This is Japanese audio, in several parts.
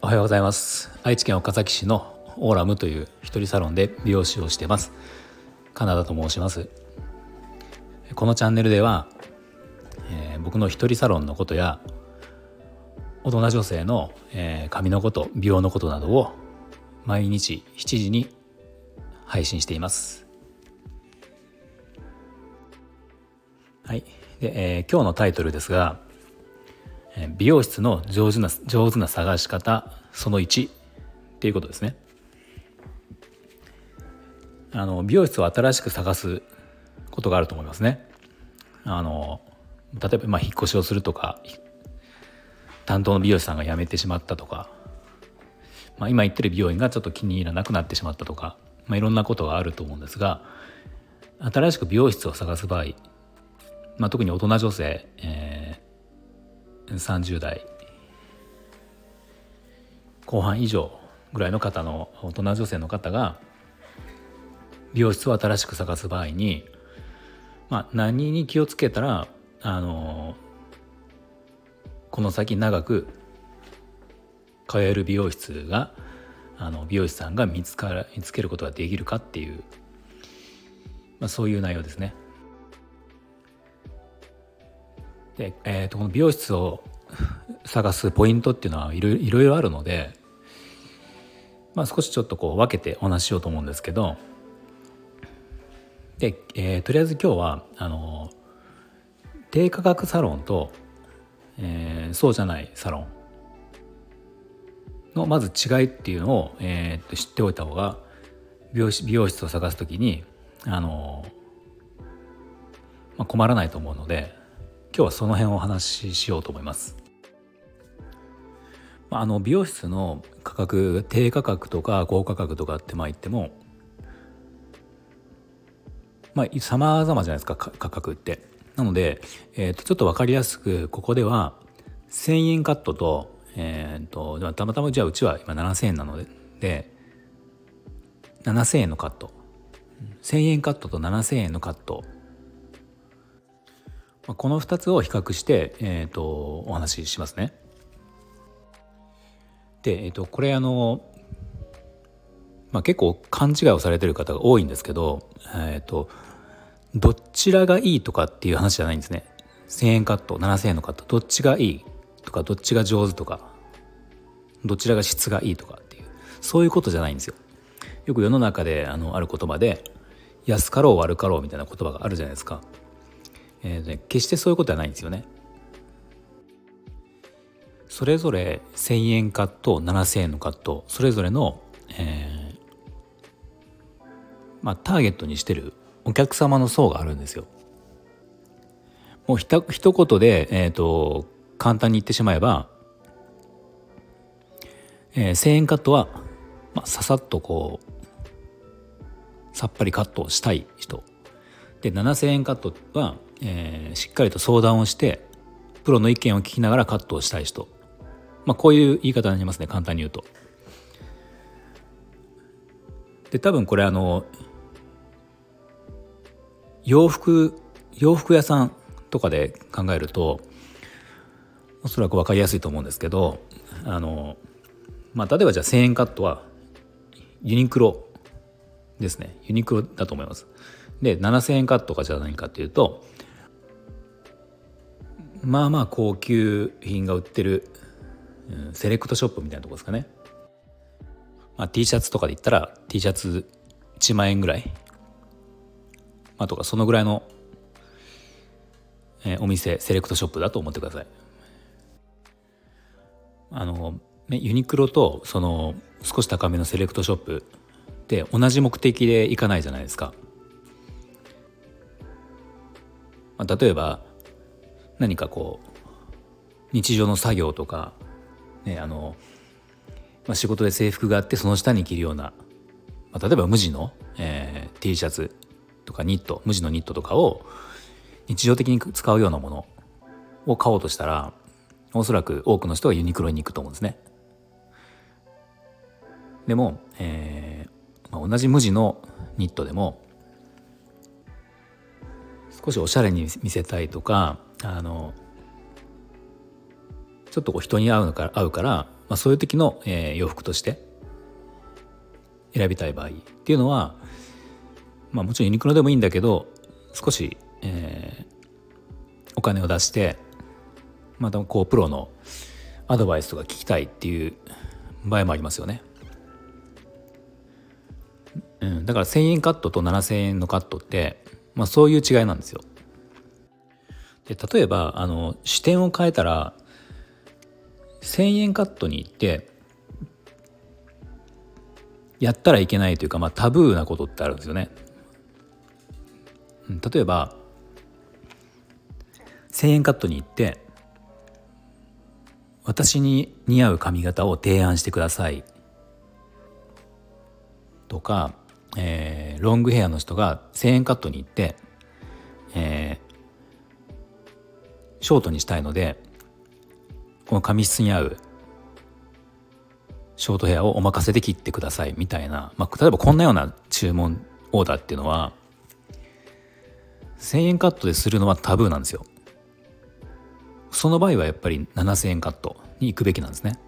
おはようございます。愛知県岡崎市のオーラムという一人サロンで美容師をしてます。カナダと申します。このチャンネルでは、えー、僕の一人サロンのことや大人女性の、えー、髪のこと美容のことなどを毎日7時に配信しています。はい。で、えー、今日のタイトルですが美容室の上手な上手な探し方その1っていうことですね。あの美容室を新しく探すことがあると思いますね。あの例えばまあ引っ越しをするとか担当の美容師さんが辞めてしまったとか、まあ、今行ってる美容院がちょっと気に入らなくなってしまったとか、まあ、いろんなことがあると思うんですが新しく美容室を探す場合、まあ、特に大人女性、えー、30代後半以上ぐらいの方の大人女性の方が美容室を新しく探す場合に、まあ、何に気をつけたらあのこの先長く通える美容室があの美容師さんが見つから見つけることができるかっていう、まあ、そういう内容ですね。で、えーと、この美容室を探すポイントっていうのはいろいろあるので、まあ、少しちょっとこう分けてお話ししようと思うんですけどで、えー、とりあえず今日はあの低価格サロンと、えー、そうじゃないサロンのまず違いっていうのを、えー、知っておいた方が美容美容室を探す時にあの、まあ、困らないと思うので今日はその辺をお話ししようと思います。あの美容室の価格低価格とか高価格とかってまあ言ってもまあ様々じゃないですか価格って。なので、えー、とちょっと分かりやすくここでは1,000円カットと,、えーと、たまたまじゃあうちは今7,000円なのでで7,000円のカット1,000円カットと7,000円のカットこの2つを比較して、えーと、お話ししますね。で、えーと、これあの、まあ、結構勘違いをされてる方が多いんですけど、えー、とどちらがいいとかっていう話じゃないんですね。1,000円カット7,000円のカットどっちがいいとかどっちが上手とかどちらが質がいいとかっていうそういうことじゃないんですよ。よく世の中であのある言葉で安かろう悪かろうみたいな言葉があるじゃないですか。えーね、決してそういうことはないんですよね。それぞれ1,000円カット7,000円のカットそれぞれの、えーまあ、ターゲットにしてるお客様の層があるんですよ。もうひた一言で、えーと、簡単に言ってしまえば、えー、1,000円カットは、まあ、ささっとこうさっぱりカットしたい人で7,000円カットは、えー、しっかりと相談をしてプロの意見を聞きながらカットをしたい人、まあ、こういう言い方になりますね簡単に言うと。で多分これあの洋服洋服屋さんとかで考えるとおそらく分かりやすいと思うんですけどあの、まあ、例えばじゃあ1,000円カットはユニクロですねユニクロだと思います。で7,000円カットかじゃないかっていうとまあまあ高級品が売ってる、うん、セレクトショップみたいなとこですかね。まあ、T シャツとかで言ったら T シャツ1万円ぐらいまあ、とかそのぐらいの、えー、お店セレクトショップだと思ってください。あのユニクロとその少し高めのセレクトショップで同じ目的で行かないじゃないですか。まあ、例えば何かこう日常の作業とか、ね、あの、まあ、仕事で制服があってその下に着るような、まあ、例えば無地の、えー、T シャツとかニット無地のニットとかを日常的に使うようなものを買おうとしたらおそらく多くの人はユニクロに行くと思うんですね。でも、えーまあ、同じ無地のニットでも少しおしゃれに見せたいとかあのちょっとこう人に合うのか合うからまあ、そういう時の、えー、洋服として選びたい場合っていうのは、まあ、もちろんユニクロでもいいんだけど少し、えー、お金を出してまたこうプロのアドバイスとか聞きたいっていう場合もありますよね。うん、だから1,000円カットと7,000円のカットって、まあ、そういう違いなんですよ。で例えばあの視点を変えたら1,000円カットに行ってやったらいけないというか、まあ、タブーなことってあるんですよね。例えば1,000円カットに行って私に似合う髪型を提案してくださいとか、えー、ロングヘアの人が1,000円カットに行って、えー、ショートにしたいのでこの髪質に合うショートヘアをお任せで切ってくださいみたいな、まあ、例えばこんなような注文オーダーっていうのは1,000円カットでするのはタブーなんですよ。その場合はやっぱり7,000円カットに行くべきなんですね。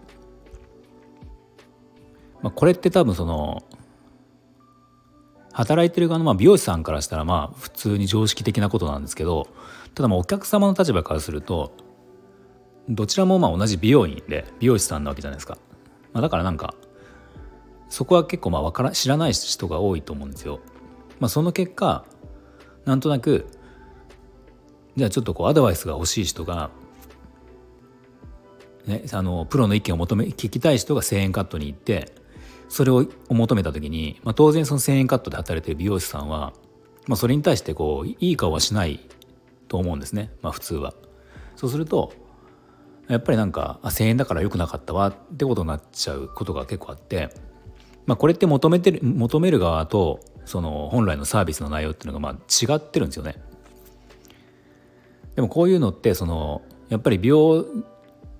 まあ、これって多分その働いてる側のまあ美容師さんからしたらまあ普通に常識的なことなんですけどただまあお客様の立場からするとどちらもまあ同じ美容院で美容師さんなわけじゃないですか、まあ、だからなんかそこは結構まあから知らない人が多いと思うんですよ。まあ、その結果なんとなくじゃあちょっとこうアドバイスが欲しい人が、ね、あのプロの意見を求め聞きたい人が1,000円カットに行ってそれを求めた時に、まあ、当然その1,000円カットで働いてる美容師さんは、まあ、それに対してこういい顔はしないと思うんですね、まあ、普通は。そうするとやっぱりなんかあ1,000円だから良くなかったわってことになっちゃうことが結構あって、まあ、これって求めてる求める側とその本来のサービスの内容っていうのがまあ違ってるんですよね。でもこういうのってそのやっぱり美容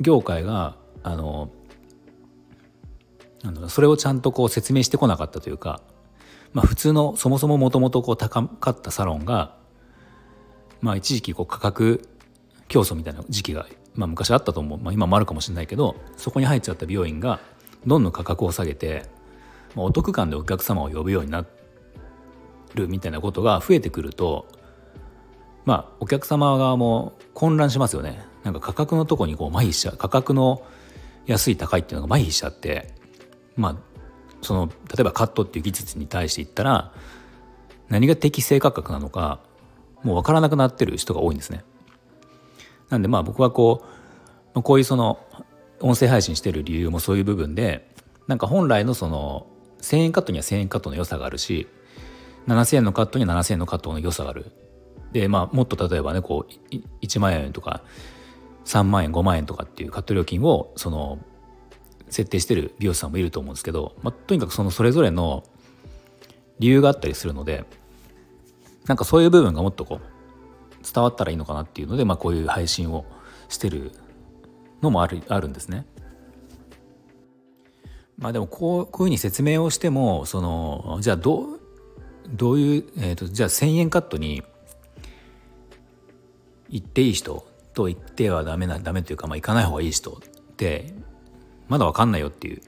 業界があのなんだろうそれをちゃんとこう説明してこなかったというか、まあ、普通のそもそももともと高かったサロンが、まあ、一時期こう価格競争みたいな時期がまあ、昔あったと思う、まあ、今もあるかもしれないけどそこに入っちゃった美容院がどんどん価格を下げて、まあ、お得感でお客様を呼ぶようになるみたいなことが増えてくるとまあお客様側も混乱しますよね。なんか価格のとこにこう麻痺しちゃう。価格の安い高いっていうのが麻痺しちゃってまあその例えばカットっていう技術に対して言ったら何が適正価格なのかもう分からなくなってる人が多いんですね。なんでまあ僕はこうこういうその音声配信してる理由もそういう部分でなんか本来のその1,000円カットには1,000円カットの良さがあるし7,000円のカットには7,000円のカットの良さがある。でまあもっと例えばねこう1万円とか3万円5万円とかっていうカット料金をその設定してる美容師さんもいると思うんですけど、まあ、とにかくそのそれぞれの理由があったりするのでなんかそういう部分がもっとこう伝わったらいいのかなっていうので、まあ、こういう配信をしてるのもあるあるんですね。まあでもこうこういうふうに説明をしてもそのじゃあどうどういう、えーと、じゃあ1,000円カットに行っていい人と行ってはダメなダメというか、まあ、行かない方がいい人ってまだ分かんないよっていう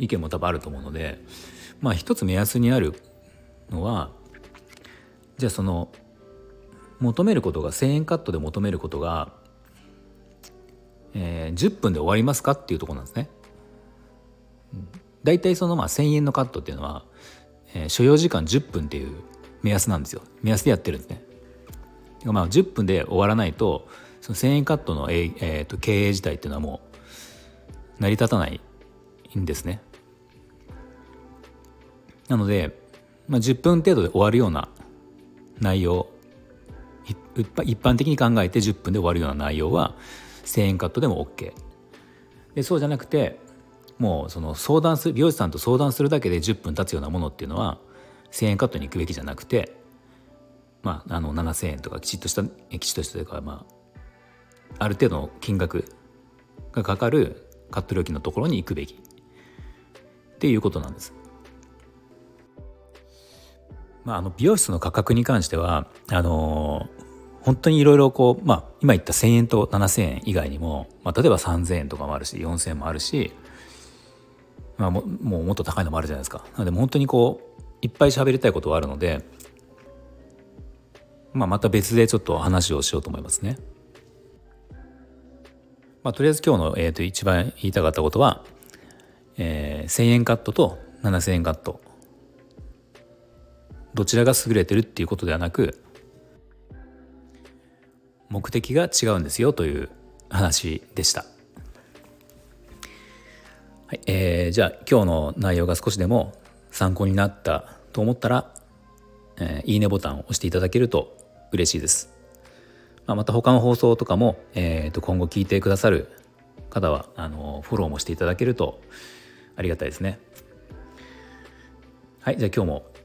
意見も多分あると思うのでまあ一つ目安になるのはじゃあその求めることが1,000円カットで求めることが、えー、10分で終わりますかっていうとこなんですね。だいたいそのまあ1,000円のカットっていうのは、えー、所要時間10分っていう目安なんですよ目安でやってるんですね。まあ10分で終わらないとその1,000円カットの、えーえー、と経営自体っていうのはもう成り立たないんですね。なので、まあ、10分程度で終わるような内容一般的に考えて10分で終わるような内容は1000円カットでも OK でそうじゃなくてもうその相談する美容師さんと相談するだけで10分経つようなものっていうのは1000円カットに行くべきじゃなくてまああの7000円とかきちっとしたきちっとしたというかまあある程度の金額がかかるカット料金のところに行くべきっていうことなんです。まあ、あの美容室の価格に関してはあの本当にいろいろこう、まあ、今言った1,000円と7,000円以外にも、まあ、例えば3,000円とかもあるし4,000円もあるしまあ、ももうもっと高いのもあるじゃないですかなので本当にこういっぱい喋りたいことはあるので、まあ、また別でちょっと話をしようと思いますね。まあ、とりあえず今日の、えー、と一番言いたかったことは、えー、1,000円カットと7,000円カットどちらが優れてるっていうことではなく目的が違うんですよという話でした。はいえー、じゃあ今日の内容が少しでも参考になったと思ったら、えー、いいねボタンを押していただけると嬉しいです。まあ、また他の放送とかも、えー、と今後聞いてくださる方はあのフォローもしていただけるとありがたいですね。はいじゃあ今日も